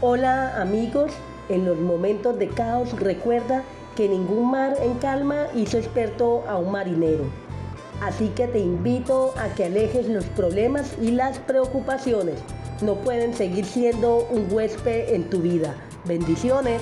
Hola amigos, en los momentos de caos recuerda que ningún mar en calma hizo experto a un marinero. Así que te invito a que alejes los problemas y las preocupaciones. No pueden seguir siendo un huésped en tu vida. Bendiciones.